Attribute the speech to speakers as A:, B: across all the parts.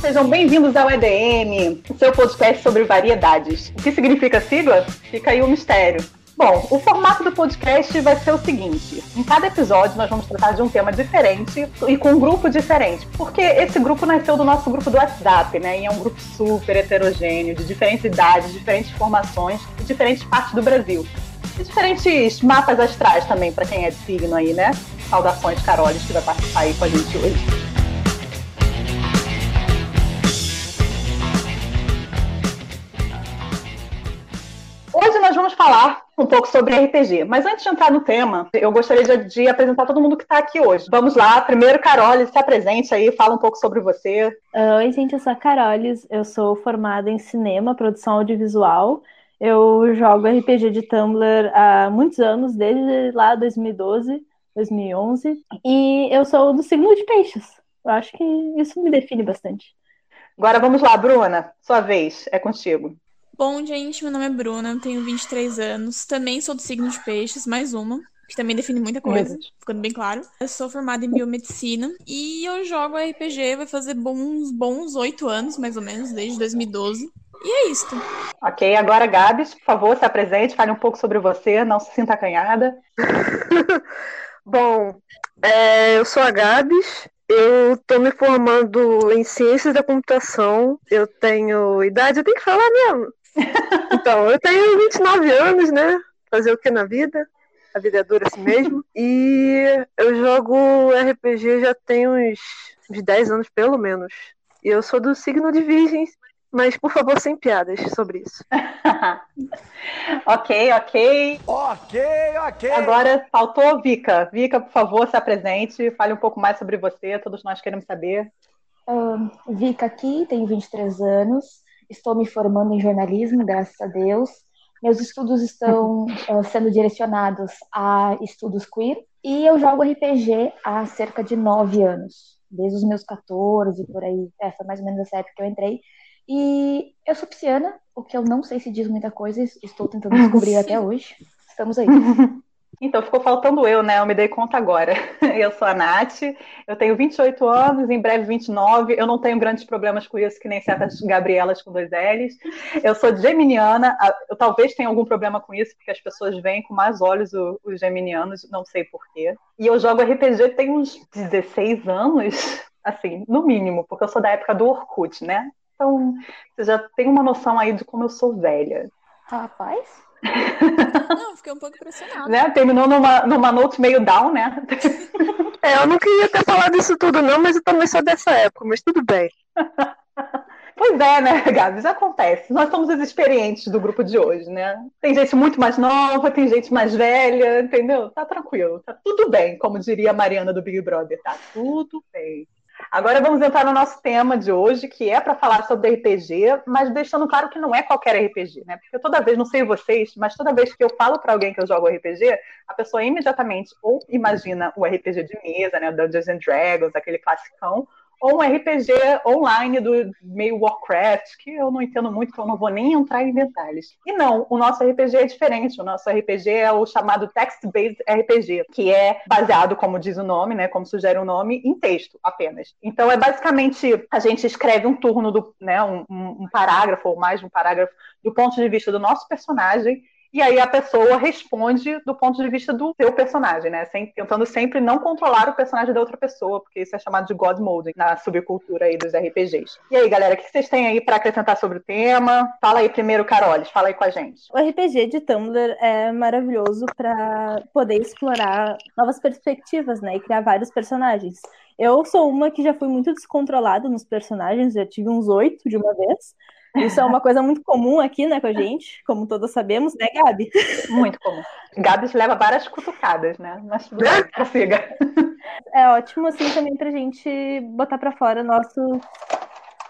A: Sejam bem-vindos ao EDM, o seu podcast sobre variedades. O que significa sigla? Fica aí o mistério. Bom, o formato do podcast vai ser o seguinte: em cada episódio nós vamos tratar de um tema diferente e com um grupo diferente, porque esse grupo nasceu do nosso grupo do WhatsApp, né? E é um grupo super heterogêneo, de diferentes idades, diferentes formações e diferentes partes do Brasil. E diferentes mapas astrais também, para quem é de signo aí, né? Saudações, Carolis, que vai participar aí com a gente hoje. Nós vamos falar um pouco sobre RPG. Mas antes de entrar no tema, eu gostaria de, de apresentar todo mundo que está aqui hoje. Vamos lá, primeiro, Carolis, se apresente aí, fala um pouco sobre você.
B: Oi, gente, eu sou a Carolis, eu sou formada em cinema, produção audiovisual. Eu jogo RPG de Tumblr há muitos anos, desde lá 2012, 2011. E eu sou do signo de peixes. Eu acho que isso me define bastante.
A: Agora vamos lá, Bruna, sua vez, é contigo.
C: Bom, gente, meu nome é Bruna, tenho 23 anos, também sou do signo de peixes, mais uma, que também define muita coisa, uhum. ficando bem claro. Eu sou formada em biomedicina e eu jogo RPG, vai fazer bons bons oito anos, mais ou menos, desde 2012. E é isso.
A: Ok, agora Gabs, por favor, se apresente, fale um pouco sobre você, não se sinta acanhada.
D: Bom, é, eu sou a Gabs, eu estou me formando em ciências da computação, eu tenho idade, eu tenho que falar mesmo. Então, eu tenho 29 anos, né? Fazer o que na vida? A vida é dura assim mesmo. E eu jogo RPG já tem uns, uns 10 anos, pelo menos. E eu sou do signo de Virgem, mas por favor, sem piadas sobre isso.
A: ok, ok.
E: Ok, ok.
A: Agora faltou Vika. Vika, por favor, se apresente, fale um pouco mais sobre você, todos nós queremos saber.
F: Uh, Vika aqui, tenho 23 anos. Estou me formando em jornalismo, graças a Deus. Meus estudos estão uh, sendo direcionados a estudos queer e eu jogo RPG há cerca de nove anos, desde os meus 14 por aí. É, foi mais ou menos essa época que eu entrei. E eu sou pisciana, o que eu não sei se diz muita coisa, estou tentando descobrir até hoje. Estamos aí.
A: Então, ficou faltando eu, né? Eu me dei conta agora. Eu sou a Nath, eu tenho 28 anos, em breve 29. Eu não tenho grandes problemas com isso, que nem certas Gabrielas com dois L's. Eu sou geminiana, eu talvez tenha algum problema com isso, porque as pessoas veem com mais olhos os geminianos, não sei porquê. E eu jogo RPG tem uns 16 anos, assim, no mínimo, porque eu sou da época do Orkut, né? Então, você já tem uma noção aí de como eu sou velha.
F: Rapaz.
C: Não, fiquei um pouco impressionada.
A: Né? Terminou numa, numa note meio down, né?
D: É, eu não queria ter falado isso tudo, não, mas eu também sou dessa época, mas tudo bem.
A: Pois é, né, Gabi? Já acontece. Nós somos os experientes do grupo de hoje, né? Tem gente muito mais nova, tem gente mais velha, entendeu? Tá tranquilo, tá tudo bem, como diria a Mariana do Big Brother, tá tudo bem. Agora vamos entrar no nosso tema de hoje, que é para falar sobre RPG, mas deixando claro que não é qualquer RPG, né? Porque toda vez, não sei vocês, mas toda vez que eu falo para alguém que eu jogo RPG, a pessoa imediatamente ou imagina o RPG de mesa, né, Dungeons and Dragons, aquele classicão, ou um RPG online do meio Warcraft, que eu não entendo muito, então eu não vou nem entrar em detalhes. E não, o nosso RPG é diferente. O nosso RPG é o chamado Text-Based RPG, que é baseado, como diz o nome, né, como sugere o nome, em texto apenas. Então é basicamente a gente escreve um turno do, né, um, um parágrafo ou mais de um parágrafo do ponto de vista do nosso personagem e aí a pessoa responde do ponto de vista do seu personagem, né? Sem, tentando sempre não controlar o personagem da outra pessoa, porque isso é chamado de God Mode na subcultura aí dos RPGs. E aí, galera, o que vocês têm aí para acrescentar sobre o tema? Fala aí primeiro, Carolis, fala aí com a gente.
B: O RPG de Tumblr é maravilhoso para poder explorar novas perspectivas, né? E criar vários personagens. Eu sou uma que já fui muito descontrolada nos personagens, já tive uns oito de uma vez. Isso é uma coisa muito comum aqui, né, com a gente, como todos sabemos, né, Gabi?
A: Muito comum. Gabi leva várias cutucadas, né? Mas prossiga.
B: É ótimo, assim, também pra gente botar pra fora nossos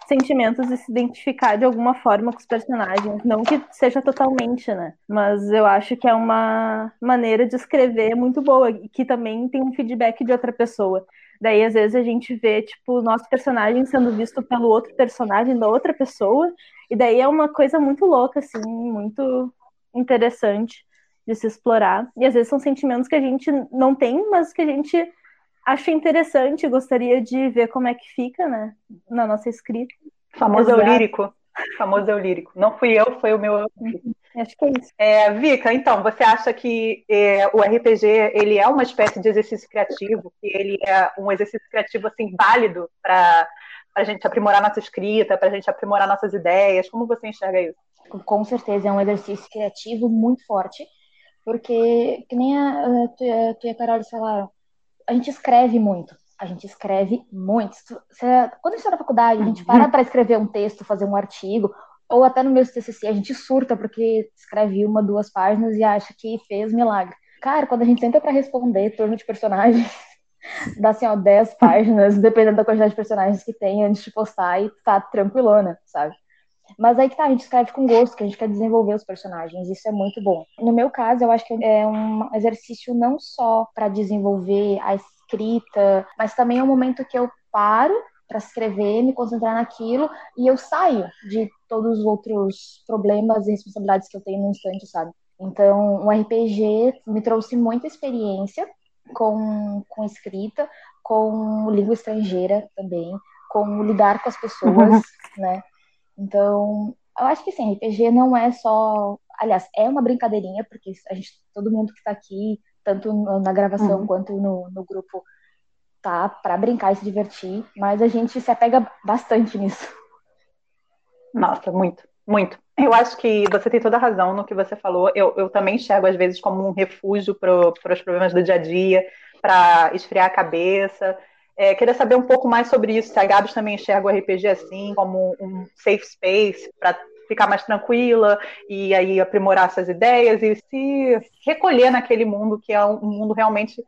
B: sentimentos e se identificar de alguma forma com os personagens. Não que seja totalmente, né? Mas eu acho que é uma maneira de escrever muito boa que também tem um feedback de outra pessoa. Daí, às vezes, a gente vê, tipo, o nosso personagem sendo visto pelo outro personagem da outra pessoa. E daí é uma coisa muito louca, assim, muito interessante de se explorar. E às vezes são sentimentos que a gente não tem, mas que a gente acho interessante, gostaria de ver como é que fica, né, na nossa escrita.
A: Famoso eu lírico. Famoso eu lírico. Não fui eu, foi o meu.
B: Acho que é isso.
A: É, Vika, então, você acha que é, o RPG ele é uma espécie de exercício criativo, que ele é um exercício criativo assim válido para a gente aprimorar nossa escrita, para a gente aprimorar nossas ideias? Como você enxerga isso?
F: Com certeza é um exercício criativo muito forte, porque que nem a, a, tu, tu e a Carol falaram, a gente escreve muito a gente escreve muito. Quando a gente está na faculdade, a gente para para escrever um texto, fazer um artigo, ou até no meu TCC, a gente surta porque escreve uma, duas páginas e acha que fez milagre. Cara, quando a gente senta para responder turno de personagens, dá assim, ó, 10 páginas, dependendo da quantidade de personagens que tem antes de postar, e tá tranquilona, sabe? Mas aí que tá, a gente escreve com gosto, que a gente quer desenvolver os personagens, isso é muito bom. No meu caso, eu acho que é um exercício não só para desenvolver a escrita, mas também é um momento que eu paro para escrever, me concentrar naquilo e eu saio de todos os outros problemas e responsabilidades que eu tenho no instante, sabe? Então, o RPG me trouxe muita experiência com, com escrita, com língua estrangeira também, com lidar com as pessoas, né? Então, eu acho que sim, RPG não é só, aliás, é uma brincadeirinha porque a gente, todo mundo que está aqui tanto na gravação uhum. quanto no, no grupo, tá? Para brincar e se divertir, mas a gente se apega bastante nisso.
A: Nossa, muito, muito. Eu acho que você tem toda a razão no que você falou. Eu, eu também enxergo, às vezes, como um refúgio para os problemas do dia a dia, para esfriar a cabeça. É, queria saber um pouco mais sobre isso. Se a Gabs também enxerga o RPG assim, como um safe space para ficar mais tranquila e aí aprimorar suas ideias e se recolher naquele mundo que é um mundo realmente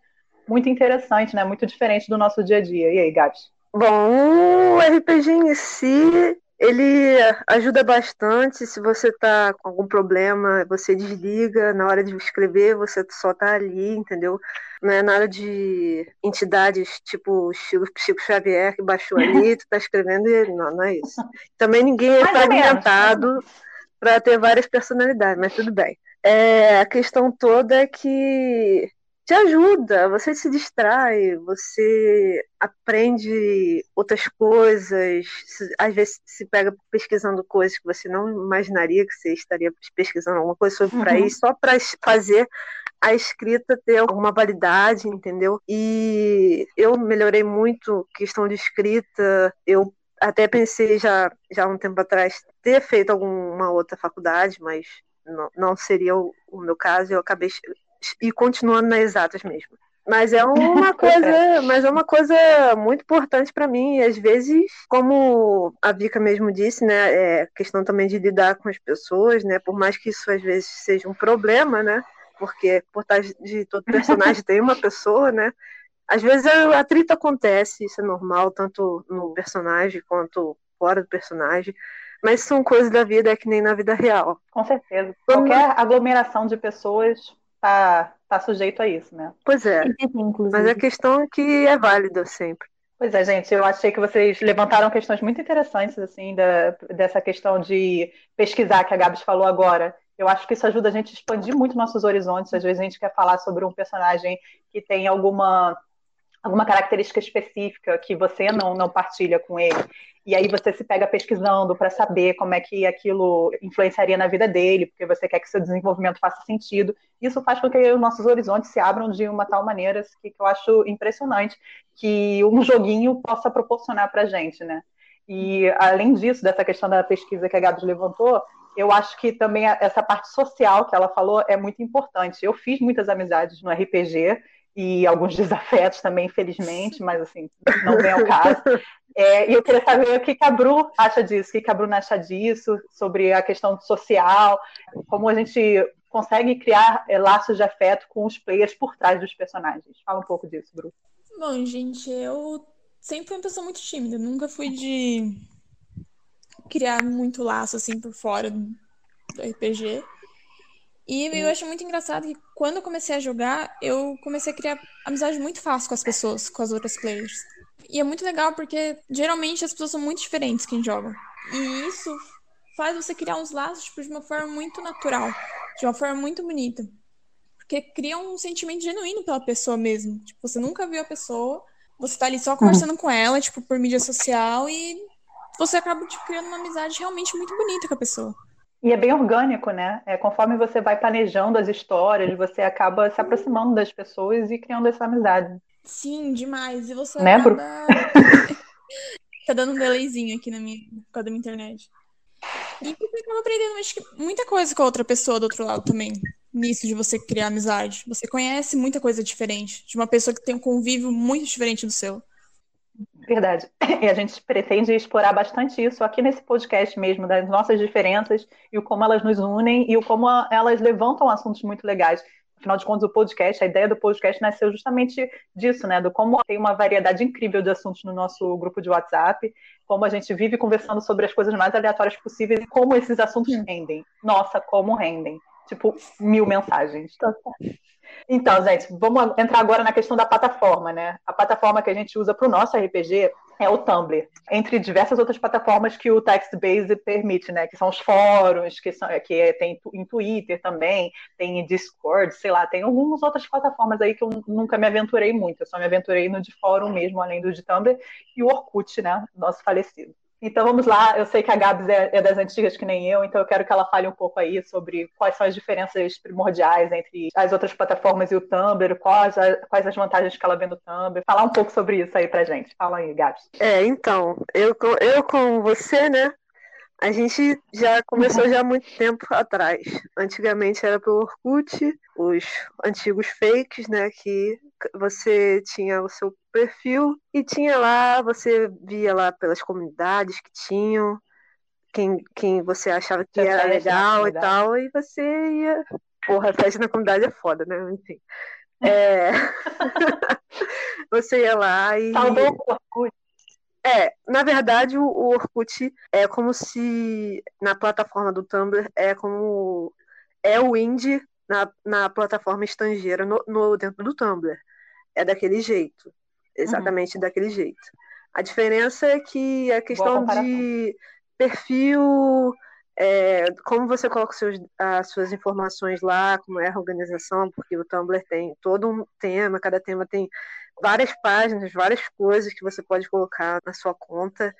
A: muito interessante, né? Muito diferente do nosso dia a dia. E aí, Gabs?
D: Bom, o RPG em si, ele ajuda bastante. Se você está com algum problema, você desliga. Na hora de escrever, você só está ali, entendeu? Não é nada de entidades tipo Chico, Chico Xavier que baixou ali, tu tá escrevendo e não, não é isso. Também ninguém é fragmentado para ter várias personalidades, mas tudo bem. É, a questão toda é que te ajuda, você se distrai, você aprende outras coisas, às vezes se pega pesquisando coisas que você não imaginaria que você estaria pesquisando alguma coisa sobre uhum. para isso, só para fazer a escrita ter alguma validade, entendeu? E eu melhorei muito questão de escrita, eu até pensei já, já um tempo atrás ter feito alguma outra faculdade, mas não, não seria o, o meu caso, eu acabei e continuando nas exatas mesmo. Mas é uma coisa, mas é uma coisa muito importante para mim. E às vezes, como a Vika mesmo disse, né, é questão também de lidar com as pessoas, né? Por mais que isso às vezes seja um problema, né? Porque por trás de todo personagem tem uma pessoa, né? Às vezes a atrito acontece, isso é normal, tanto no personagem quanto fora do personagem. Mas são coisas da vida, é que nem na vida real.
A: Com certeza. Qualquer aglomeração de pessoas tá, tá sujeito a isso, né?
D: Pois é. Mas a questão é que é válida sempre.
A: Pois é, gente, eu achei que vocês levantaram questões muito interessantes, assim, da, dessa questão de pesquisar que a Gabs falou agora. Eu acho que isso ajuda a gente a expandir muito nossos horizontes. Às vezes a gente quer falar sobre um personagem que tem alguma alguma característica específica que você não, não partilha com ele. E aí você se pega pesquisando para saber como é que aquilo influenciaria na vida dele, porque você quer que seu desenvolvimento faça sentido. Isso faz com que os nossos horizontes se abram de uma tal maneira que, que eu acho impressionante que um joguinho possa proporcionar para a gente, né? E além disso, dessa questão da pesquisa que a Gabs levantou, eu acho que também essa parte social que ela falou é muito importante. Eu fiz muitas amizades no RPG e alguns desafetos também, infelizmente, mas assim, não vem ao caso. É, e eu queria saber o que a Bru acha disso, o que a Bruna acha disso, sobre a questão social, como a gente consegue criar é, laços de afeto com os players por trás dos personagens. Fala um pouco disso, Bru.
C: Bom, gente, eu sempre fui uma pessoa muito tímida, nunca fui de criar muito laço assim por fora do RPG. E eu acho muito engraçado que quando eu comecei a jogar, eu comecei a criar amizade muito fácil com as pessoas, com as outras players. E é muito legal porque geralmente as pessoas são muito diferentes quem joga. E isso faz você criar uns laços tipo, de uma forma muito natural, de uma forma muito bonita. Porque cria um sentimento genuíno pela pessoa mesmo. Tipo, você nunca viu a pessoa, você tá ali só conversando uhum. com ela, tipo, por mídia social, e você acaba tipo, criando uma amizade realmente muito bonita com a pessoa.
A: E é bem orgânico, né? É, conforme você vai planejando as histórias, você acaba se aproximando das pessoas e criando essa amizade.
C: Sim, demais. E você
A: né,
C: acaba... tá dando um delayzinho aqui na minha, por causa da minha internet. E você acaba aprendendo acho que, muita coisa com a outra pessoa do outro lado também. Nisso de você criar amizade. Você conhece muita coisa diferente. De uma pessoa que tem um convívio muito diferente do seu.
A: Verdade. E a gente pretende explorar bastante isso aqui nesse podcast mesmo, das nossas diferenças e o como elas nos unem e o como elas levantam assuntos muito legais. Afinal de contas, o podcast, a ideia do podcast nasceu justamente disso, né? Do como tem uma variedade incrível de assuntos no nosso grupo de WhatsApp, como a gente vive conversando sobre as coisas mais aleatórias possíveis e como esses assuntos rendem. Nossa, como rendem. Tipo, mil mensagens. Então, gente, vamos entrar agora na questão da plataforma, né? A plataforma que a gente usa para o nosso RPG é o Tumblr, entre diversas outras plataformas que o text-based permite, né? Que são os fóruns, que, são, que tem em Twitter também, tem em Discord, sei lá, tem algumas outras plataformas aí que eu nunca me aventurei muito. Eu só me aventurei no de fórum mesmo, além do de Tumblr, e o Orkut, né? Nosso falecido. Então vamos lá, eu sei que a Gabs é, é, das antigas que nem eu, então eu quero que ela fale um pouco aí sobre quais são as diferenças primordiais entre as outras plataformas e o Tumblr, quais, a, quais as vantagens que ela vê no Tumblr. Falar um pouco sobre isso aí pra gente. Fala aí, Gabs.
D: É, então, eu, eu com você, né, a gente já começou já há muito tempo atrás. Antigamente era pelo Orkut, os antigos fakes, né? Que você tinha o seu perfil e tinha lá, você via lá pelas comunidades que tinham, quem, quem você achava que era legal e tal, e você ia. Porra, festa na comunidade é foda, né? Enfim. É... você ia lá e.
A: Saudou o Orkut.
D: É, na verdade, o, o Orkut é como se na plataforma do Tumblr é como é o indie na, na plataforma estrangeira no, no dentro do Tumblr. É daquele jeito, exatamente uhum. daquele jeito. A diferença é que a questão de perfil, é, como você coloca seus, as suas informações lá, como é a organização, porque o Tumblr tem todo um tema, cada tema tem várias páginas, várias coisas que você pode colocar na sua conta.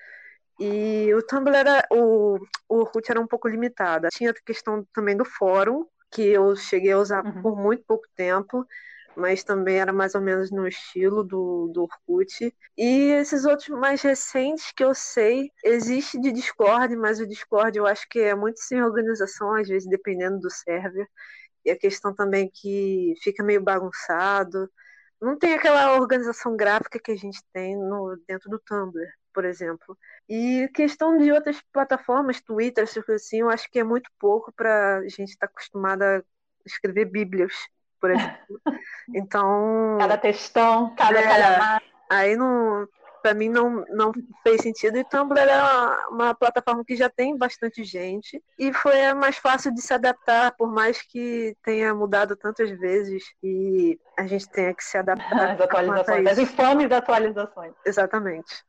D: E o Tumblr era. O, o Orkut era um pouco limitado. Tinha a questão também do fórum, que eu cheguei a usar uhum. por muito pouco tempo, mas também era mais ou menos no estilo do, do Orkut. E esses outros mais recentes que eu sei, existe de Discord, mas o Discord eu acho que é muito sem organização, às vezes dependendo do server. E a questão também que fica meio bagunçado não tem aquela organização gráfica que a gente tem no, dentro do Tumblr, por exemplo. E questão de outras plataformas, Twitter, assim, eu acho que é muito pouco para a gente estar tá acostumada a escrever bíblias, por exemplo. Então.
A: Cada textão, cada é,
D: Aí não, para mim não, não fez sentido. E Tumblr é uma, uma, plataforma que já tem bastante gente e foi mais fácil de se adaptar, por mais que tenha mudado tantas vezes e a gente tenha que se adaptar.
A: As atualizações, as infames atualizações.
D: Exatamente.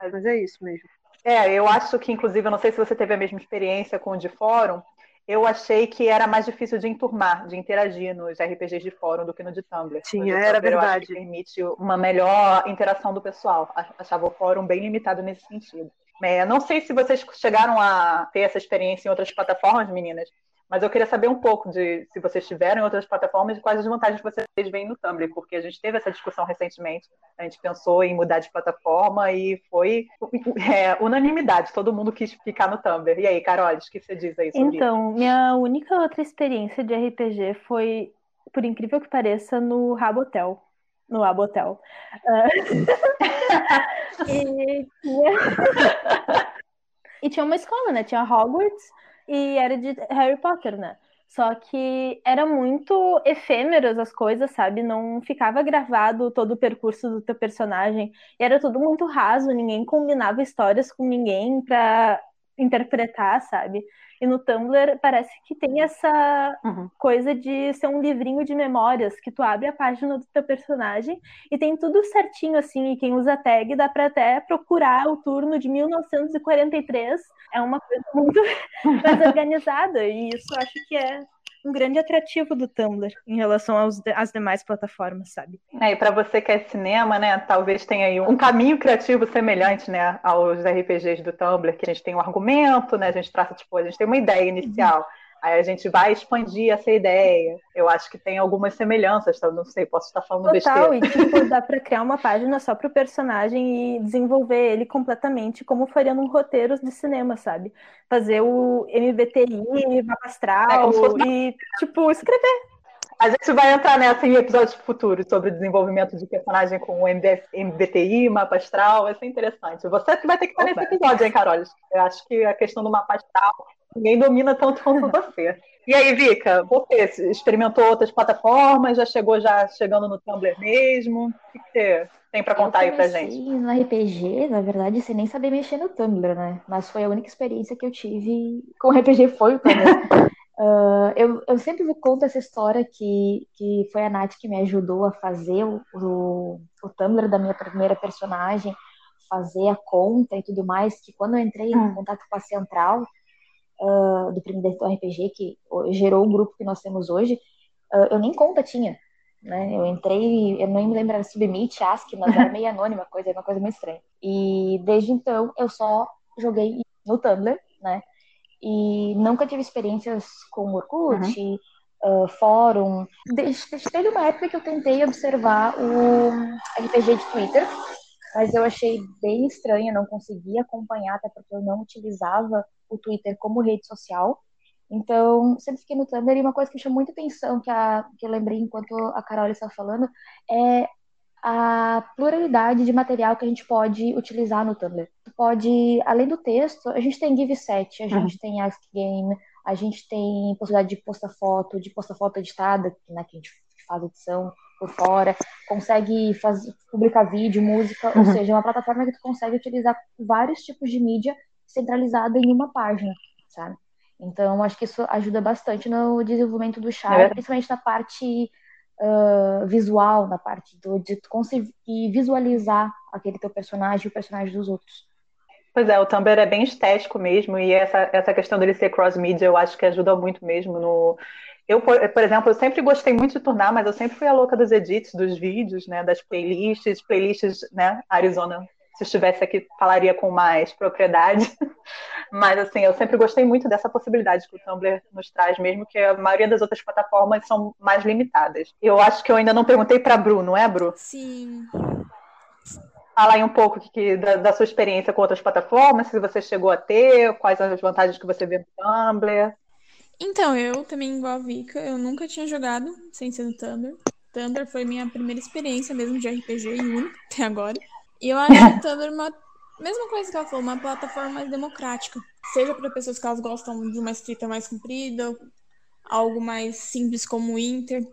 D: Mas é isso mesmo.
A: É, eu acho que, inclusive, eu não sei se você teve a mesma experiência com o de fórum, eu achei que era mais difícil de enturmar, de interagir nos RPGs de fórum do que no de Tumblr.
D: Sim, era Tumblr, verdade.
A: Permite uma melhor interação do pessoal. Achava o fórum bem limitado nesse sentido. É, não sei se vocês chegaram a ter essa experiência em outras plataformas, meninas, mas eu queria saber um pouco de se vocês tiveram em outras plataformas e quais as vantagens que vocês veem no Tumblr, porque a gente teve essa discussão recentemente. A gente pensou em mudar de plataforma e foi é, unanimidade, todo mundo quis ficar no Tumblr. E aí, Carol, o que você diz aí sobre
B: Então, isso? minha única outra experiência de RPG foi, por incrível que pareça, no Rabotel. No Abotel. Uh... e, tinha... e tinha uma escola, né? Tinha Hogwarts e era de Harry Potter, né? Só que era muito efêmeras as coisas, sabe? Não ficava gravado todo o percurso do teu personagem. Era tudo muito raso, ninguém combinava histórias com ninguém pra interpretar, sabe? E no Tumblr parece que tem essa uhum. coisa de ser um livrinho de memórias, que tu abre a página do teu personagem e tem tudo certinho assim, e quem usa tag dá para até procurar o turno de 1943. É uma coisa muito mais organizada, e isso acho que é um grande atrativo do Tumblr em relação aos, às demais plataformas, sabe?
A: É, e para você que é cinema, né, talvez tenha aí um caminho criativo semelhante, né, aos RPGs do Tumblr, que a gente tem um argumento, né, a gente traça, tipo, a gente tem uma ideia inicial. Uhum. Aí a gente vai expandir essa ideia. Eu acho que tem algumas semelhanças, tá? não sei, posso estar falando
B: Total,
A: besteira.
B: e tipo, dá para criar uma página só pro personagem e desenvolver ele completamente como faria num roteiro de cinema, sabe? Fazer o MBTI, mapa astral é, e, tipo, escrever.
A: A gente vai entrar nessa em episódios futuros sobre o desenvolvimento de personagem com o MBTI, mapa astral, vai ser interessante. Você que vai ter que estar Opa. nesse episódio, hein, Carol? Eu acho que a questão do mapa astral Ninguém domina tanto quanto você. E aí, Vika, você experimentou outras plataformas? Já chegou já chegando no Tumblr mesmo? O que você tem para contar aí pra gente?
F: No RPG, na verdade, você nem saber mexer no Tumblr, né? Mas foi a única experiência que eu tive com RPG foi o Tumblr. uh, eu, eu sempre conto essa história que, que foi a Nath que me ajudou a fazer o, o, o Tumblr da minha primeira personagem, fazer a conta e tudo mais, que quando eu entrei em hum. contato com a Central, uh, do primeiro RPG, que gerou o grupo que nós temos hoje, uh, eu nem conta tinha. Né? Eu entrei, eu nem me lembro, era Submit, Ask, mas era meio anônima, coisa, uma coisa meio estranha. E desde então eu só joguei no Tumblr, né? E nunca tive experiências com Orkut, uhum. uh, fórum. Desde, teve uma época que eu tentei observar o RPG de Twitter, mas eu achei bem estranho, não conseguia acompanhar, até porque eu não utilizava o Twitter como rede social. Então, sempre fiquei no Tumblr e uma coisa que me chamou muita atenção, que, a, que eu lembrei enquanto a Carol estava falando, é a pluralidade de material que a gente pode utilizar no Tumblr. Pode, além do texto, a gente tem give set, a gente uhum. tem ask game, a gente tem possibilidade de postar foto, de postar foto editada, né, que a gente faz edição por fora, consegue fazer, publicar vídeo, música, uhum. ou seja, é uma plataforma que tu consegue utilizar vários tipos de mídia centralizada em uma página, sabe? Então, acho que isso ajuda bastante no desenvolvimento do chat, é. principalmente na parte uh, visual, na parte do, de conseguir visualizar aquele teu personagem e o personagem dos outros.
A: Pois é, o Tumblr é bem estético mesmo, e essa, essa questão dele ser cross-media eu acho que ajuda muito mesmo no. Eu, por, exemplo, eu sempre gostei muito de turnar, mas eu sempre fui a louca dos edits, dos vídeos, né, das playlists, playlists, né, Arizona se estivesse aqui falaria com mais propriedade. Mas assim, eu sempre gostei muito dessa possibilidade que o Tumblr nos traz, mesmo que a maioria das outras plataformas são mais limitadas. Eu acho que eu ainda não perguntei para Bru, não é, Bru?
C: Sim.
A: Fala aí um pouco que, da, da, sua experiência com outras plataformas, se você chegou a ter, quais as vantagens que você vê no Tumblr.
C: Então, eu também, igual a Vika, eu nunca tinha jogado sem ser no Tumblr. Tumblr foi minha primeira experiência mesmo de RPG e única até agora. E eu acho que o Tumblr é uma mesma coisa que ela falou, uma plataforma mais democrática. Seja para pessoas que elas gostam de uma escrita mais comprida, algo mais simples como o Inter.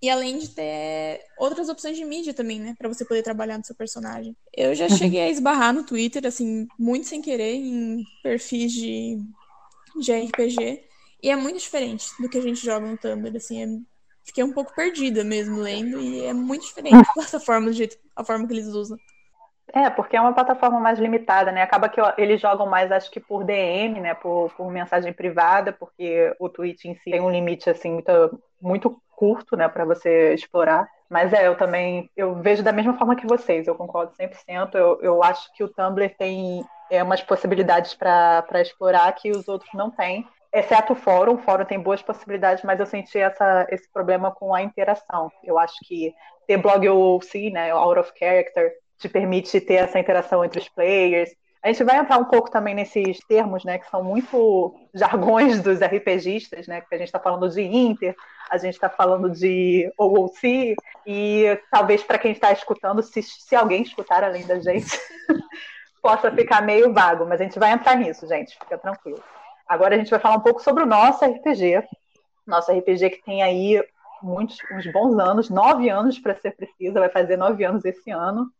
C: E além de ter outras opções de mídia também, né? Pra você poder trabalhar no seu personagem. Eu já cheguei a esbarrar no Twitter, assim, muito sem querer, em perfis de, de RPG. E é muito diferente do que a gente joga no Tumblr, assim. É... Fiquei um pouco perdida mesmo lendo, e é muito diferente a plataforma, do jeito, a forma que eles usam.
A: É, porque é uma plataforma mais limitada, né? Acaba que eles jogam mais, acho que por DM, né? Por, por mensagem privada, porque o tweet em si tem um limite, assim, muito, muito curto, né? Para você explorar. Mas é, eu também, eu vejo da mesma forma que vocês, eu concordo 100%. Eu, eu acho que o Tumblr tem é, umas possibilidades para explorar que os outros não têm. Exceto o fórum, o fórum tem boas possibilidades, mas eu senti essa, esse problema com a interação. Eu acho que ter blog OOC, né, out of character, te permite ter essa interação entre os players. A gente vai entrar um pouco também nesses termos, né, que são muito jargões dos RPGistas, né, que a gente está falando de Inter, a gente está falando de OOC, e talvez para quem está escutando, se, se alguém escutar além da gente, possa ficar meio vago, mas a gente vai entrar nisso, gente, fica tranquilo. Agora a gente vai falar um pouco sobre o nosso RPG, nosso RPG que tem aí muitos, uns bons anos, nove anos para ser precisa, vai fazer nove anos esse ano.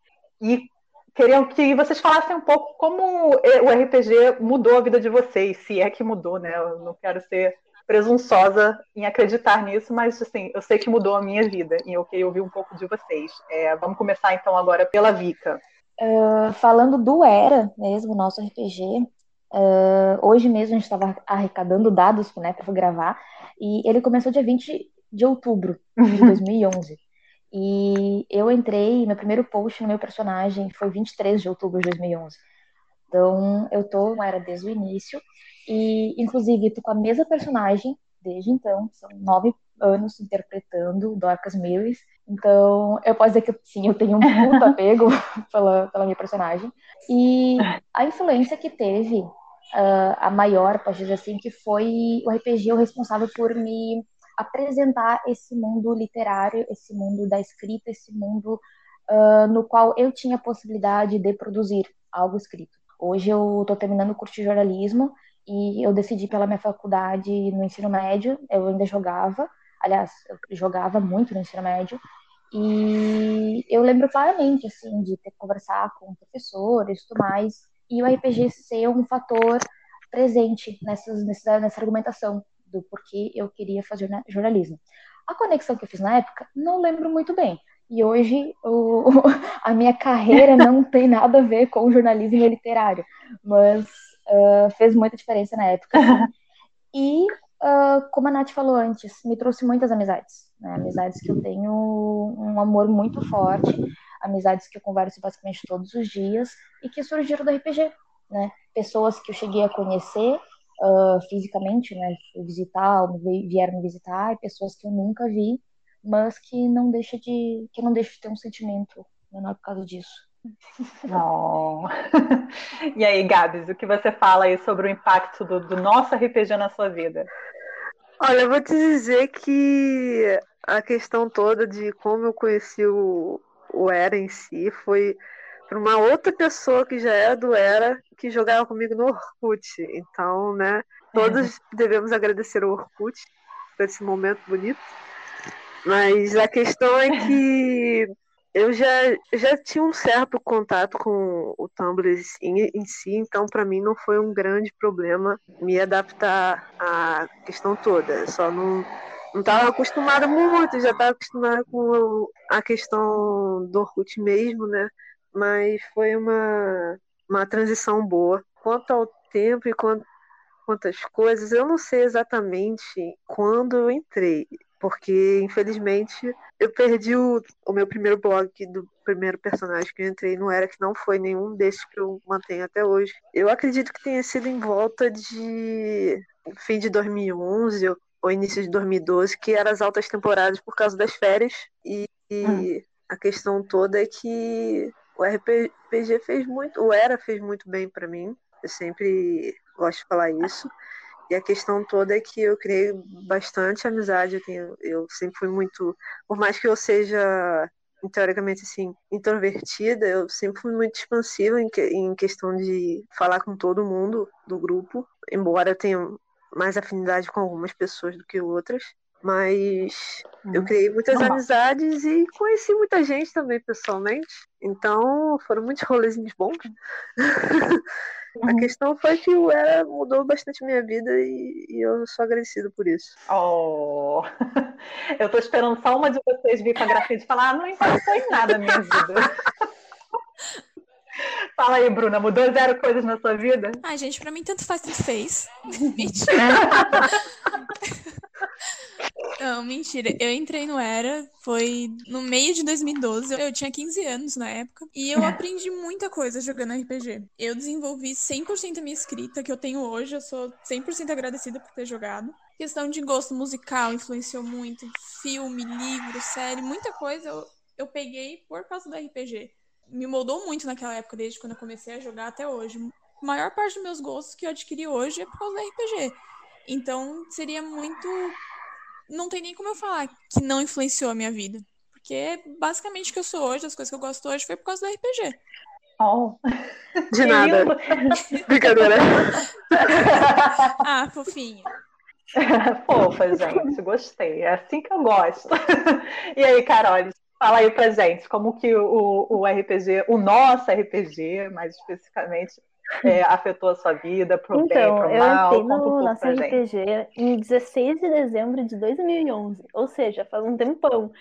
A: E queriam que vocês falassem um pouco como o RPG mudou a vida de vocês, se é que mudou, né? Eu não quero ser presunçosa em acreditar nisso, mas assim, eu sei que mudou a minha vida e eu queria ouvir um pouco de vocês. É, vamos começar então agora pela Vika.
F: Uh, falando do Era mesmo, nosso RPG, Uh, hoje mesmo a gente estava arrecadando dados né, para gravar, e ele começou dia 20 de outubro de 2011. e eu entrei, meu primeiro post no meu personagem foi 23 de outubro de 2011. Então, eu tô, era desde o início, e inclusive tô com a mesma personagem desde então, são nove anos interpretando Dorcas Mills. Então, eu posso dizer que sim, eu tenho um puto apego pela, pela minha personagem. E a influência que teve, uh, a maior, pode dizer assim, que foi o RPG o responsável por me apresentar esse mundo literário, esse mundo da escrita, esse mundo uh, no qual eu tinha a possibilidade de produzir algo escrito. Hoje eu estou terminando o curso de jornalismo e eu decidi pela minha faculdade no ensino médio, eu ainda jogava, aliás, eu jogava muito no ensino médio, e eu lembro claramente, assim, de ter que conversar com professores e tudo mais, e o RPG ser um fator presente nessas, nessa, nessa argumentação do porquê eu queria fazer jornalismo. A conexão que eu fiz na época, não lembro muito bem. E hoje o, a minha carreira não tem nada a ver com jornalismo literário, mas uh, fez muita diferença na época. e, uh, como a Nath falou antes, me trouxe muitas amizades. Né? Amizades que eu tenho um amor muito forte, amizades que eu converso basicamente todos os dias e que surgiram do RPG. Né? Pessoas que eu cheguei a conhecer uh, fisicamente, né? Visitar, vieram me visitar, e pessoas que eu nunca vi, mas que não deixa de que não deixa de ter um sentimento né, por causa disso.
A: E aí, Gabs, o que você fala aí sobre o impacto do, do nosso RPG na sua vida?
D: Olha, eu vou te dizer que a questão toda de como eu conheci o, o Era em si foi para uma outra pessoa que já era do Era, que jogava comigo no Orkut. Então, né, todos devemos agradecer ao Orkut por esse momento bonito. Mas a questão é que eu já, já tinha um certo contato com o Tumblr em, em si, então para mim não foi um grande problema me adaptar à questão toda. Só não não estava acostumada muito, já estava acostumada com a questão do Orkut mesmo, né? Mas foi uma, uma transição boa. Quanto ao tempo e quanto, quantas coisas, eu não sei exatamente quando eu entrei porque infelizmente eu perdi o, o meu primeiro blog do primeiro personagem que eu entrei não era que não foi nenhum desses que eu mantenho até hoje. Eu acredito que tenha sido em volta de fim de 2011 ou início de 2012, que eram as altas temporadas por causa das férias e, e hum. a questão toda é que o RPG fez muito, o Era fez muito bem para mim. Eu sempre gosto de falar isso. E a questão toda é que eu criei bastante amizade. Eu, tenho, eu sempre fui muito. Por mais que eu seja, teoricamente, assim, introvertida, eu sempre fui muito expansiva em, que, em questão de falar com todo mundo do grupo. Embora eu tenha mais afinidade com algumas pessoas do que outras. Mas eu uhum. criei muitas amizades e conheci muita gente também pessoalmente. Então foram muitos rolezinhos bons. A uhum. questão foi que o Era mudou bastante minha vida e, e, eu sou agradecido por isso.
A: Oh, eu tô esperando só uma de vocês vir com a grafite e falar, ah, não impactou em nada a minha vida. Fala aí, Bruna, mudou zero coisas na sua vida?
C: Ai, gente, pra mim tanto faz, tanto fez. Não, mentira. Eu entrei no Era, foi no meio de 2012. Eu tinha 15 anos na época. E eu aprendi muita coisa jogando RPG. Eu desenvolvi 100% a minha escrita que eu tenho hoje. Eu sou 100% agradecida por ter jogado. Questão de gosto musical influenciou muito. Filme, livro, série, muita coisa eu, eu peguei por causa do RPG. Me moldou muito naquela época, desde quando eu comecei a jogar até hoje. A maior parte dos meus gostos que eu adquiri hoje é por causa do RPG. Então, seria muito não tem nem como eu falar que não influenciou a minha vida. Porque basicamente o que eu sou hoje, as coisas que eu gosto hoje, foi por causa do RPG.
A: Oh.
D: De nada. Brincadeira.
C: ah, fofinha.
A: Fofa, gente, gostei. É assim que eu gosto. E aí, Carol, fala aí pra gente, como que o, o RPG, o nosso RPG, mais especificamente, é, afetou a sua vida, pro
B: então,
A: bem, pro mal?
B: Eu entrei no nosso RPG em 16 de dezembro de 2011, ou seja, faz um tempão.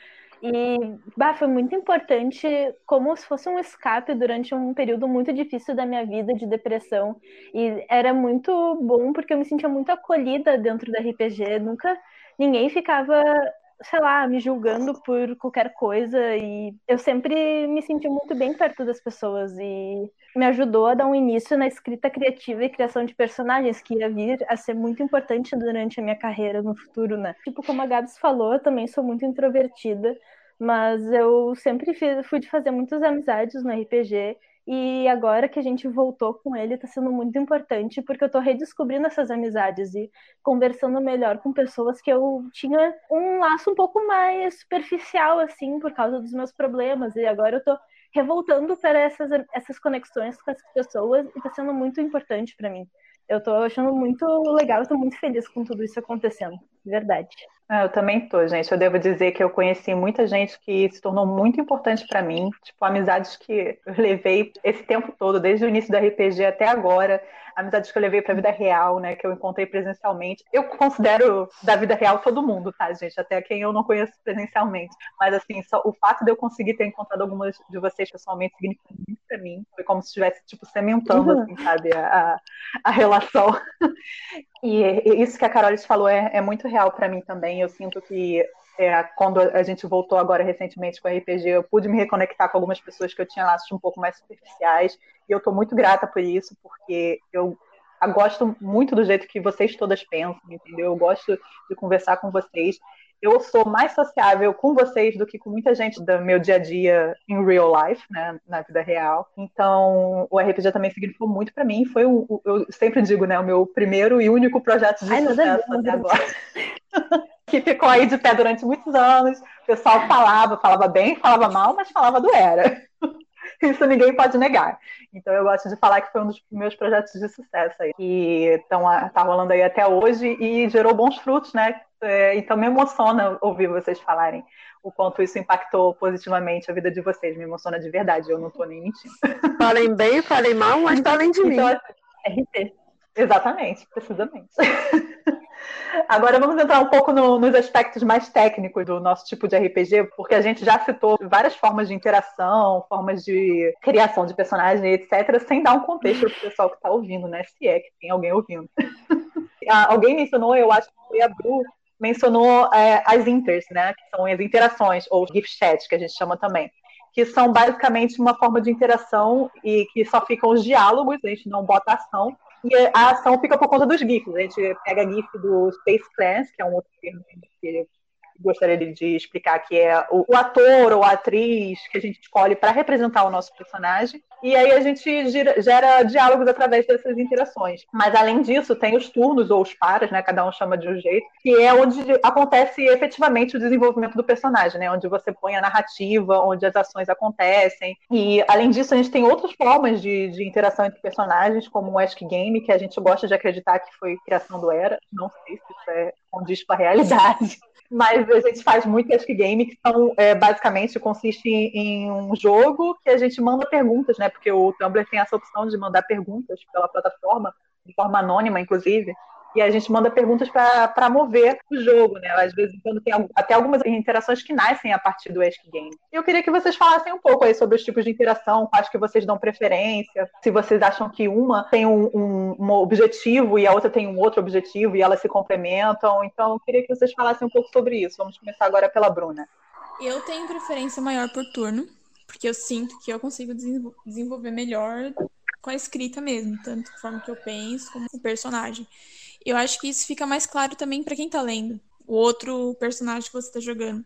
B: E bah, foi muito importante, como se fosse um escape durante um período muito difícil da minha vida de depressão. E era muito bom porque eu me sentia muito acolhida dentro da RPG. Nunca ninguém ficava sei lá, me julgando por qualquer coisa e eu sempre me senti muito bem perto das pessoas e me ajudou a dar um início na escrita criativa e criação de personagens que ia vir a ser muito importante durante a minha carreira no futuro, né? Tipo, como a Gabs falou, eu também sou muito introvertida, mas eu sempre fui de fazer muitas amizades no RPG e agora que a gente voltou com ele, está sendo muito importante, porque eu estou redescobrindo essas amizades e conversando melhor com pessoas que eu tinha um laço um pouco mais superficial, assim, por causa dos meus problemas. E agora eu estou revoltando para essas, essas conexões com as pessoas e está sendo muito importante para mim. Eu estou achando muito legal, estou muito feliz com tudo isso acontecendo, verdade.
A: Ah, eu também tô, gente. Eu devo dizer que eu conheci muita gente que se tornou muito importante para mim, tipo amizades que eu levei esse tempo todo, desde o início do RPG até agora, amizades que eu levei para a vida real, né, que eu encontrei presencialmente. Eu considero da vida real todo mundo, tá, gente? Até quem eu não conheço presencialmente. Mas assim, só o fato de eu conseguir ter encontrado algumas de vocês pessoalmente significa muito para mim. Foi como se estivesse tipo cementando, uhum. assim, sabe, a, a relação. E isso que a Carol falou é, é muito real para mim também. Eu sinto que é, quando a gente voltou agora recentemente com a RPG, eu pude me reconectar com algumas pessoas que eu tinha laços um pouco mais superficiais. E eu estou muito grata por isso, porque eu gosto muito do jeito que vocês todas pensam, entendeu? Eu gosto de conversar com vocês eu sou mais sociável com vocês do que com muita gente do meu dia a dia em real life, né, na vida real. Então, o RPG também significou muito para mim. Foi um, eu sempre digo, né, o meu primeiro e único projeto de Ai, sucesso até agora. que ficou aí de pé durante muitos anos. O pessoal falava, falava bem, falava mal, mas falava do era. Isso ninguém pode negar. Então eu gosto de falar que foi um dos meus projetos de sucesso aí. E estão tá rolando aí até hoje e gerou bons frutos, né? É, então me emociona ouvir vocês falarem o quanto isso impactou positivamente a vida de vocês. Me emociona de verdade, eu não estou nem mentindo.
D: Falem bem, falem mal, mas falem de então, mim.
A: RT. Exatamente, precisamente. Agora vamos entrar um pouco no, nos aspectos mais técnicos do nosso tipo de RPG, porque a gente já citou várias formas de interação, formas de criação de personagem, etc., sem dar um contexto para o pessoal que está ouvindo, né? Se é que tem alguém ouvindo. alguém mencionou, eu acho que foi a Bru, mencionou é, as inters, né? Que são as interações, ou gift chat, que a gente chama também. Que são basicamente uma forma de interação e que só ficam os diálogos, a gente não bota ação, e a ação fica por conta dos GIFs. A gente pega GIF do Space Clans, que é um outro termo que gostaria de explicar, que é o, o ator ou a atriz que a gente escolhe para representar o nosso personagem. E aí a gente gira, gera diálogos através dessas interações. Mas além disso, tem os turnos ou os paras, né? Cada um chama de um jeito, que é onde acontece efetivamente o desenvolvimento do personagem, né? Onde você põe a narrativa, onde as ações acontecem. E além disso, a gente tem outras formas de, de interação entre personagens, como o Ask Game, que a gente gosta de acreditar que foi criação do Era. Não sei se isso é condiz com a realidade mas a gente faz muito Ask Game, que são, é, basicamente consiste em, em, um jogo que a gente manda perguntas, né? Porque o Tumblr tem essa opção de mandar perguntas pela plataforma, de forma anônima, inclusive e a gente manda perguntas para mover o jogo, né? Às vezes, quando tem até algumas interações que nascem a partir do Ask Game. Eu queria que vocês falassem um pouco aí sobre os tipos de interação, quais que vocês dão preferência, se vocês acham que uma tem um, um, um objetivo e a outra tem um outro objetivo e elas se complementam. Então, eu queria que vocês falassem um pouco sobre isso. Vamos começar agora pela Bruna.
C: Eu tenho preferência maior por turno, porque eu sinto que eu consigo desenvolver melhor com a escrita mesmo, tanto a forma que eu penso como o personagem. Eu acho que isso fica mais claro também para quem tá lendo, o outro personagem que você tá jogando.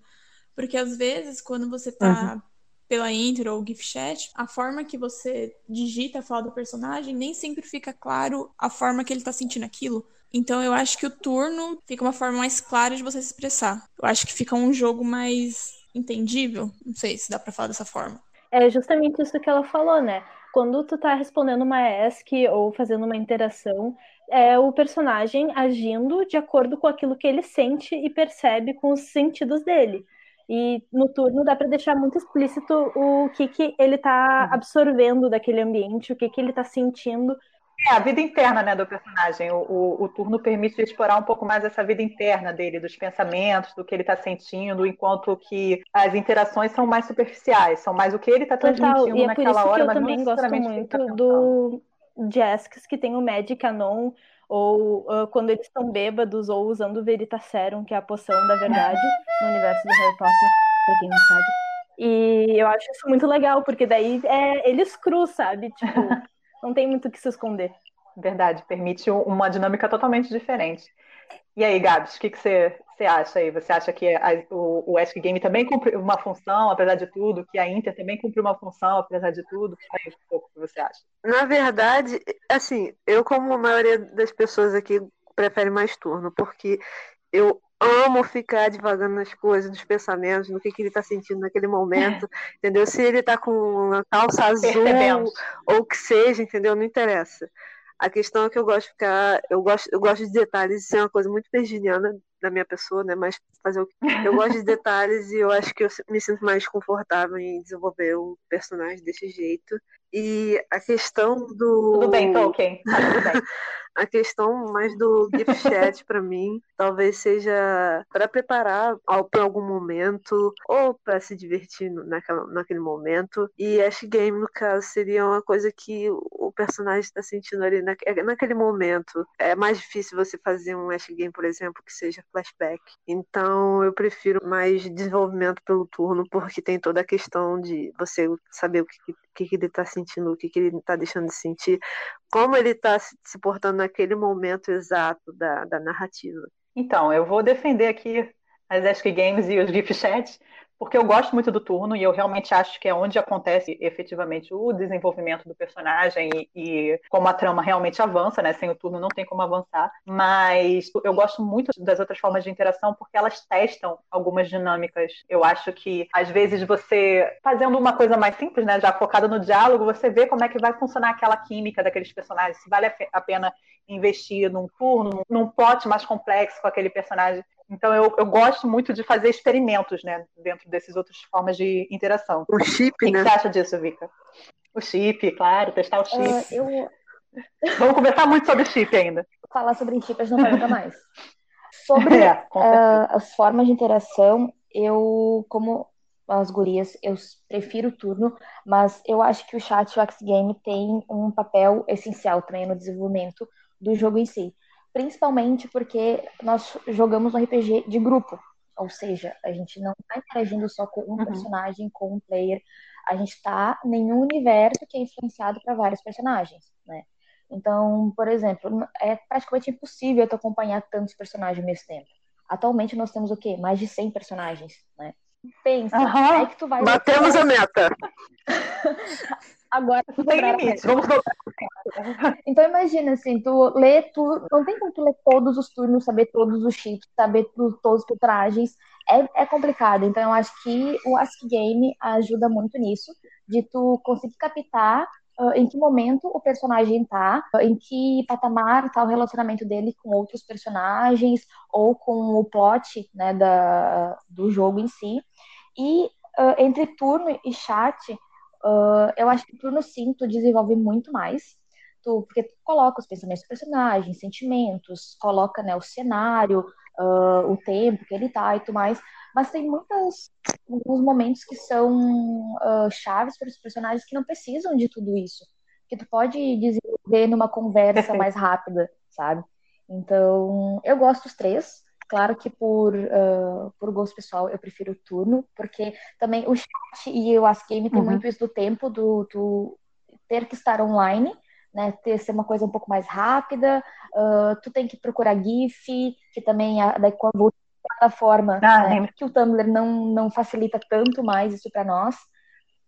C: Porque às vezes, quando você tá uhum. pela intro ou gift chat, a forma que você digita a fala do personagem nem sempre fica claro a forma que ele tá sentindo aquilo. Então eu acho que o turno fica uma forma mais clara de você se expressar. Eu acho que fica um jogo mais entendível. Não sei se dá para falar dessa forma.
B: É justamente isso que ela falou, né? Quando tu tá respondendo uma ESC ou fazendo uma interação, é o personagem agindo de acordo com aquilo que ele sente e percebe com os sentidos dele. E no turno dá para deixar muito explícito o que, que ele está uhum. absorvendo daquele ambiente, o que, que ele está sentindo.
A: É, a vida interna né, do personagem. O, o, o, turno permite explorar um pouco mais essa vida interna dele, dos pensamentos, do que ele está sentindo, enquanto que as interações são mais superficiais, são mais o que ele está transmitindo
B: e
A: é naquela
B: hora,
A: mas
B: eu também gosto
A: tá
B: muito tá do Jasks, que tem o Magic Canon, ou uh, quando eles estão bêbados, ou usando o Veritaserum, que é a poção da verdade, no universo do Harry Potter, pra quem não sabe. E eu acho isso muito legal, porque daí é eles crus, sabe? Tipo, não tem muito o que se esconder.
A: Verdade, permite uma dinâmica totalmente diferente. E aí, Gabs, o que, que você, você acha aí? Você acha que a, o, o Ask Game também cumpre uma função, apesar de tudo? Que a Inter também cumpre uma função, apesar de tudo? Aí um pouco o que você acha.
D: Na verdade, assim, eu, como a maioria das pessoas aqui, prefere mais turno, porque eu amo ficar divagando nas coisas, nos pensamentos, no que, que ele está sentindo naquele momento, entendeu? Se ele está com uma calça azul ou o que seja, entendeu? Não interessa. A questão é que eu gosto de ficar, eu gosto, eu gosto de detalhes, isso é uma coisa muito virginiana da minha pessoa, né? Mas fazer o eu gosto de detalhes e eu acho que eu me sinto mais confortável em desenvolver o personagem desse jeito. E a questão do
A: Tudo bem, Tolkien. Tudo bem.
D: A questão mais do gift chat para mim talvez seja para preparar para algum momento ou para se divertir naquela, naquele momento. E Ash Game, no caso, seria uma coisa que personagem está sentindo ali é, naquele momento. É mais difícil você fazer um Ash Game, por exemplo, que seja flashback. Então eu prefiro mais desenvolvimento pelo turno, porque tem toda a questão de você saber o que, que, ele está sentindo, o que, que ele está deixando de sentir, como ele está se portando naquele momento exato da, da narrativa.
A: Então, eu vou defender aqui as Ask Games e os gift chats, porque eu gosto muito do turno e eu realmente acho que é onde acontece efetivamente o desenvolvimento do personagem e, e, como a trama realmente avança, né? Sem o turno não tem como avançar. Mas eu gosto muito das outras formas de interação porque elas testam algumas dinâmicas. Eu acho que às vezes você fazendo uma coisa mais simples, né? Já focada no diálogo, você vê como é que vai funcionar aquela química daqueles personagens. Se vale a pena investir num turno, num plot mais complexo com aquele personagem então eu, eu gosto muito de fazer experimentos, né, dentro dessas outras formas de interação.
D: O chip,
A: o que
D: né?
A: O que você acha disso, Vika? O chip, claro, testar o chip. Uh,
F: eu...
A: Vamos conversar muito sobre chip ainda.
F: Falar sobre chip a gente não vai nunca mais. Sobre é, uh, as formas de interação, eu, como as gurias, eu prefiro o turno, mas eu acho que o chat e o X Game tem um papel essencial também no desenvolvimento do jogo em si principalmente porque nós jogamos um RPG de grupo, ou seja, a gente não está interagindo só com um uhum. personagem, com um player, a gente está em um universo que é influenciado para vários personagens, né? Então, por exemplo, é praticamente impossível tu acompanhar tantos personagens ao mesmo tempo. Atualmente nós temos o quê? Mais de 100 personagens, né? Pensa, uhum. é que tu vai...
D: Batemos a meta!
F: Agora
A: não tem limite, vamos.
F: Então imagina assim, tu lê tu não tem como tu ler todos os turnos, saber todos os chips, saber tu, todos os personagens. É, é complicado. Então eu acho que o Ask Game ajuda muito nisso, de tu conseguir captar uh, em que momento o personagem tá, uh, em que patamar tá o relacionamento dele com outros personagens ou com o plot né, da, do jogo em si. E uh, entre turno e chat, Uh, eu acho que o turno 5 tu desenvolve muito mais, tu, porque tu coloca os pensamentos do personagem, sentimentos, coloca né, o cenário, uh, o tempo que ele tá e tudo mais, mas tem muitos alguns momentos que são uh, chaves para os personagens que não precisam de tudo isso, que tu pode desenvolver numa conversa mais rápida, sabe? Então, eu gosto dos três, Claro que por, uh, por gosto pessoal eu prefiro o turno, porque também o chat e o Ask Game tem uhum. muito isso do tempo, do, do ter que estar online, né? Ter ser uma coisa um pouco mais rápida. Uh, tu tem que procurar GIF, que também daí com a plataforma ah, né? que o Tumblr não, não facilita tanto mais isso para nós.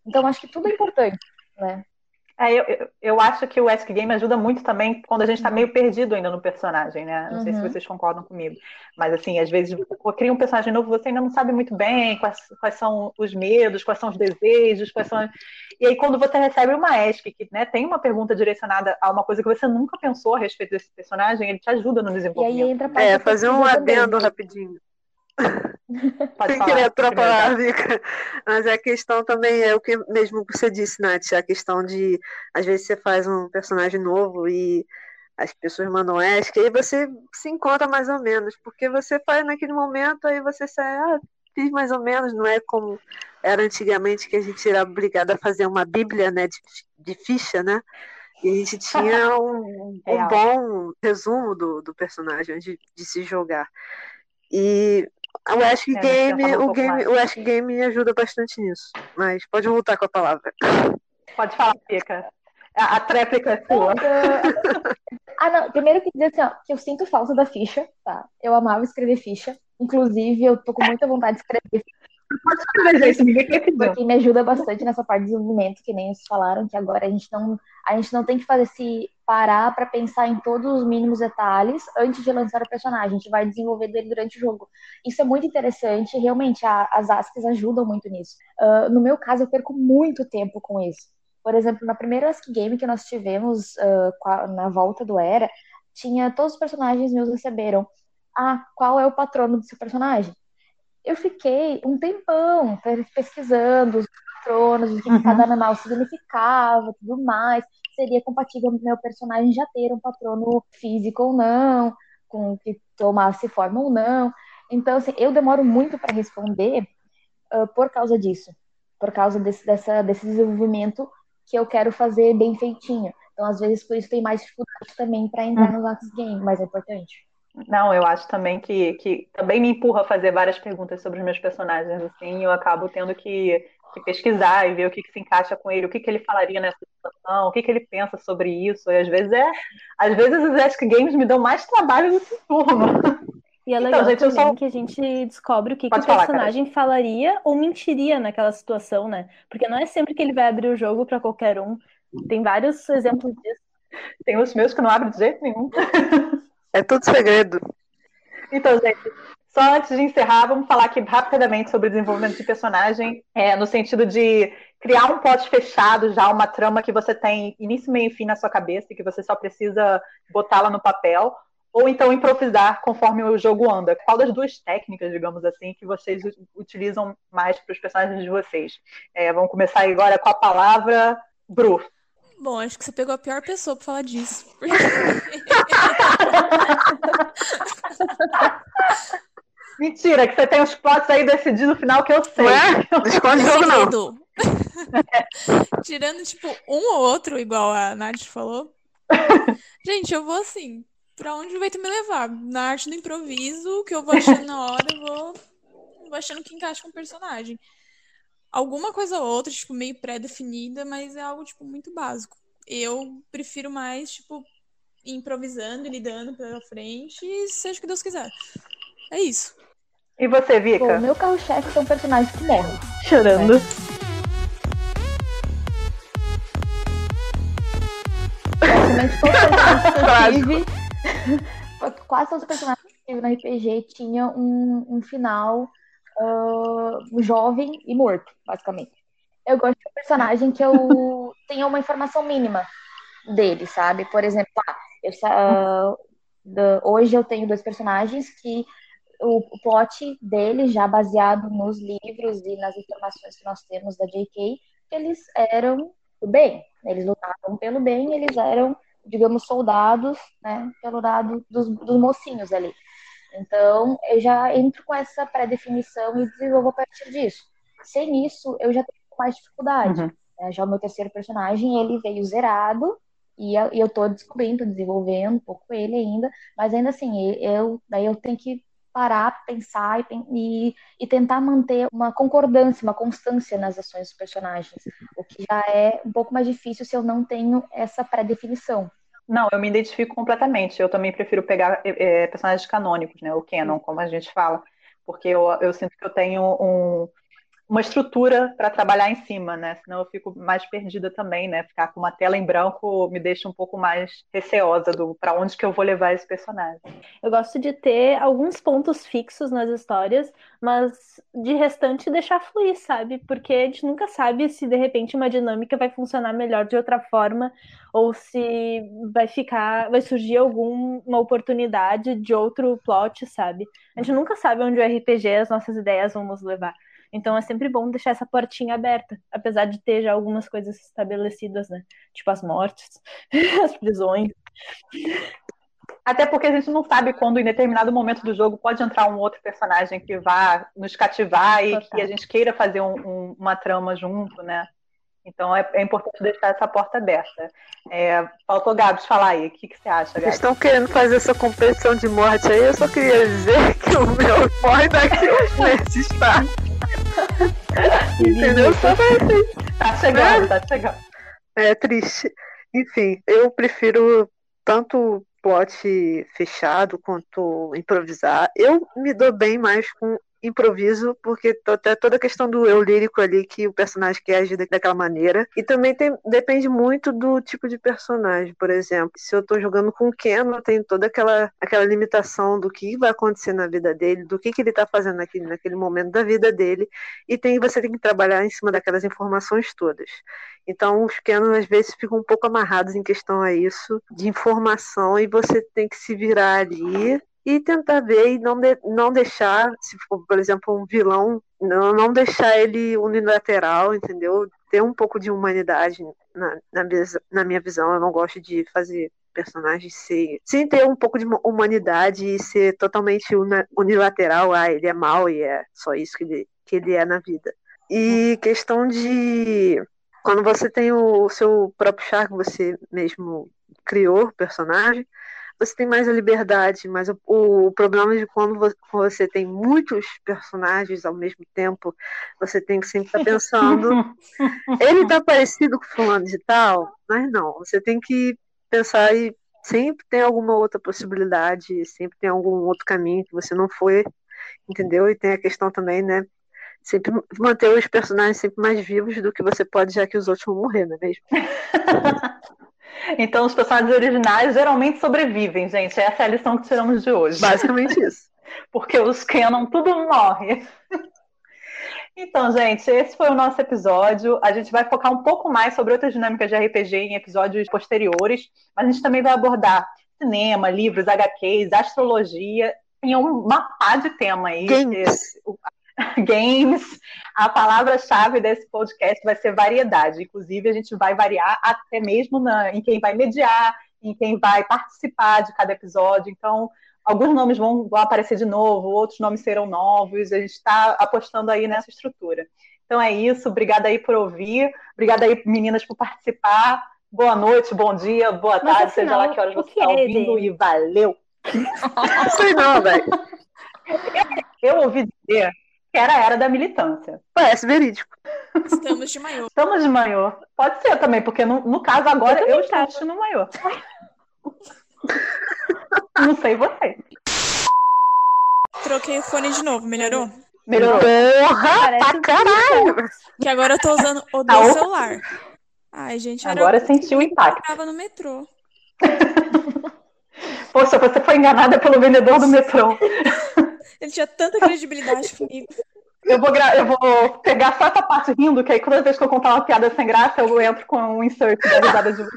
F: Então acho que tudo é importante, né?
A: É, eu, eu, acho que o Ask Game ajuda muito também quando a gente está meio perdido ainda no personagem, né? Não uhum. sei se uhum. vocês concordam comigo. Mas, assim, às vezes você cria um personagem novo, você ainda não sabe muito bem quais, quais são os medos, quais são os desejos, quais são. E aí, quando você recebe uma Ask que né, tem uma pergunta direcionada a uma coisa que você nunca pensou a respeito desse personagem, ele te ajuda no desenvolvimento.
D: E aí entra a parte é, fazer um adendo rapidinho. Sem querer atropelar, Vika. Mas a questão também é o que mesmo você disse, Nath, a questão de às vezes você faz um personagem novo e as pessoas mandam ESC, aí você se encontra mais ou menos, porque você faz naquele momento, aí você sai, ah, fiz mais ou menos, não é como era antigamente que a gente era obrigado a fazer uma bíblia né, de, de ficha, né? E a gente tinha um, um bom resumo do, do personagem de, de se jogar. E o Ask é, Game, um o game, o Ask Game me ajuda bastante nisso. Mas pode voltar com a palavra.
A: Pode falar, Pica. A, a tréplica é sua.
F: ah, não. Primeiro eu queria dizer assim, ó, que eu sinto falta da ficha, tá? Eu amava escrever ficha. Inclusive, eu tô com muita vontade de escrever porque me ajuda bastante nessa parte de desenvolvimento, que nem vocês falaram, que agora a gente não, a gente não tem que fazer se parar para pensar em todos os mínimos detalhes antes de lançar o personagem. A gente vai desenvolvendo ele durante o jogo. Isso é muito interessante, realmente a, as ASCs ajudam muito nisso. Uh, no meu caso, eu perco muito tempo com isso. Por exemplo, na primeira ASC Game que nós tivemos uh, na volta do Era, tinha todos os personagens meus receberam. Ah, qual é o patrono do seu personagem? Eu fiquei um tempão pesquisando os patronos, o que uhum. cada animal significava, tudo mais. Seria compatível o meu personagem já ter um patrono físico ou não, com que tomasse forma ou não. Então, assim, eu demoro muito para responder uh, por causa disso, por causa desse, dessa, desse desenvolvimento que eu quero fazer bem feitinho. Então, às vezes, por isso tem mais dificuldade também para entrar uhum. no Lax Game, mas é importante.
A: Não, eu acho também que, que também me empurra a fazer várias perguntas sobre os meus personagens, assim, eu acabo tendo que, que pesquisar e ver o que, que, se encaixa com ele, o que, que ele falaria nessa situação, o que, que ele pensa sobre isso, e às vezes é, às vezes os Ask Games me dão mais trabalho do que turno.
B: E é então, legal então, gente, só... que a gente descobre o que, que o personagem falar, falaria ou mentiria naquela situação, né? Porque não é sempre que ele vai abrir o jogo para qualquer um. Tem vários exemplos disso.
A: Tem os meus que não abrem de jeito nenhum.
D: É tudo segredo.
A: Então, gente, só antes de encerrar, vamos falar aqui rapidamente sobre o desenvolvimento de personagem, é, no sentido de criar um plot fechado, já uma trama que você tem início, meio e fim na sua cabeça e que você só precisa botá-la no papel, ou então improvisar conforme o jogo anda. Qual das duas técnicas, digamos assim, que vocês utilizam mais para os personagens de vocês? É, vamos começar agora com a palavra Bru.
C: Bom, acho que você pegou a pior pessoa pra falar disso.
A: Mentira, que você tem os plots aí decididos no final que eu sei. Ué?
D: Não esconde jogo, não.
C: Tirando, tipo, um ou outro, igual a Nath falou. Gente, eu vou assim, pra onde o vento me levar? Na arte do improviso, o que eu vou achando na hora, eu vou, vou achando que encaixa com o personagem alguma coisa ou outra, tipo, meio pré-definida, mas é algo, tipo, muito básico. Eu prefiro mais, tipo, improvisando e lidando pela frente, e seja o que Deus quiser. É isso.
A: E você, Vika?
F: O meu carro-chefe são personagens que morrem.
A: Chorando.
F: Praticamente todos os personagens que eu tive, quase todos os personagens que eu tive no RPG tinham um, um final uh, jovem e morto, basicamente. Eu gosto de um personagem que eu tenha uma informação mínima dele, sabe? Por exemplo, ah, eu, uh, the, hoje eu tenho dois personagens que o, o plot deles, já baseado nos livros e nas informações que nós temos da J.K., eles eram do bem, eles lutavam pelo bem, eles eram, digamos, soldados, né, pelo lado dos, dos mocinhos ali. Então, eu já entro com essa pré-definição e desenvolvo a partir disso. Sem isso, eu já tenho mais dificuldade. Uhum. É, já o meu terceiro personagem, ele veio zerado e eu estou descobrindo, desenvolvendo um pouco ele ainda, mas ainda assim, eu, daí eu tenho que parar, pensar e, e, tentar manter uma concordância, uma constância nas ações dos personagens, o que já é um pouco mais difícil se eu não tenho essa pré-definição.
A: Não, eu me identifico completamente. Eu também prefiro pegar é, personagens canônicos, né? O canon, como a gente fala, porque eu, eu sinto que eu tenho um, uma estrutura para trabalhar em cima, né? Senão eu fico mais perdida também, né? Ficar com uma tela em branco me deixa um pouco mais receosa do para onde que eu vou levar esse personagem.
B: Eu gosto de ter alguns pontos fixos nas histórias, mas de restante deixar fluir, sabe? Porque a gente nunca sabe se de repente uma dinâmica vai funcionar melhor de outra forma ou se vai ficar, vai surgir alguma oportunidade de outro plot, sabe? A gente nunca sabe onde o RPG, as nossas ideias vão nos levar. Então é sempre bom deixar essa portinha aberta, apesar de ter já algumas coisas estabelecidas, né? Tipo as mortes, as prisões.
A: Até porque a gente não sabe quando, em determinado momento do jogo, pode entrar um outro personagem que vá nos cativar e que a gente queira fazer um, um, uma trama junto, né? Então é, é, importante deixar essa porta aberta. É, faltou Gabs falar aí, o que, que você acha, Gabs?
D: Estão querendo fazer essa competição de morte aí, eu só queria dizer que o meu morre daqui uns meses, tá? Entendeu? Só
A: assim. Tá chegando, tá chegando.
D: É triste. Enfim, eu prefiro tanto plot fechado quanto improvisar. Eu me dou bem mais com improviso, porque até toda a questão do eu lírico ali, que o personagem quer agir daquela maneira. E também tem, depende muito do tipo de personagem, por exemplo. Se eu tô jogando com o Ken, eu tenho toda aquela, aquela limitação do que vai acontecer na vida dele, do que, que ele tá fazendo naquele, naquele momento da vida dele. E tem, você tem que trabalhar em cima daquelas informações todas. Então, os pequenos às vezes ficam um pouco amarrados em questão a isso, de informação, e você tem que se virar ali e tentar ver e não, de, não deixar, se for, por exemplo, um vilão, não, não deixar ele unilateral, entendeu? Ter um pouco de humanidade na, na, na minha visão. Eu não gosto de fazer personagens ser, sem ter um pouco de humanidade e ser totalmente unilateral. Ah, ele é mal e é só isso que ele, que ele é na vida. E questão de quando você tem o seu próprio char que você mesmo criou o personagem, você tem mais a liberdade, mas o, o problema de quando você tem muitos personagens ao mesmo tempo, você tem que sempre estar tá pensando, ele tá parecido com fulano de tal, mas não, você tem que pensar e sempre tem alguma outra possibilidade, sempre tem algum outro caminho que você não foi, entendeu? E tem a questão também, né? Sempre manter os personagens sempre mais vivos do que você pode, já que os outros vão morrer, não é mesmo?
A: Então, os personagens originais geralmente sobrevivem, gente. Essa é a lição que tiramos de hoje.
D: Basicamente isso.
A: Porque os canon tudo morre. Então, gente, esse foi o nosso episódio. A gente vai focar um pouco mais sobre outras dinâmicas de RPG em episódios posteriores, mas a gente também vai abordar cinema, livros, HQs, astrologia, em uma pá de tema aí.
D: Games.
A: games. A palavra-chave desse podcast vai ser variedade. Inclusive, a gente vai variar até mesmo na, em quem vai mediar, em quem vai participar de cada episódio. Então, alguns nomes vão, vão aparecer de novo, outros nomes serão novos. A gente está apostando aí nessa estrutura. Então é isso. Obrigada aí por ouvir. Obrigada aí, meninas, por participar. Boa noite, bom dia, boa tarde, Mas, afinal, seja lá que horas você está ouvindo. E valeu!
D: Não sei não, velho.
A: Eu, eu ouvi dizer que era a era da militância.
D: Parece verídico.
C: Estamos de maior.
A: Estamos de maior. Pode ser também, porque no, no caso agora eu, eu estou vestindo maior. Não sei você.
C: Troquei o fone de novo, melhorou?
A: Melhorou.
D: Porra, pra caralho!
C: Que agora eu tô usando o do ah, celular. Ai, gente,
A: agora sentiu o impacto. Eu
C: tava no metrô.
A: Poxa, você foi enganada pelo vendedor do metrô.
C: Ele tinha tanta credibilidade comigo.
A: Eu vou, eu vou pegar só essa parte rindo, que aí toda vez que eu contar uma piada sem graça, eu entro com um insert da risada de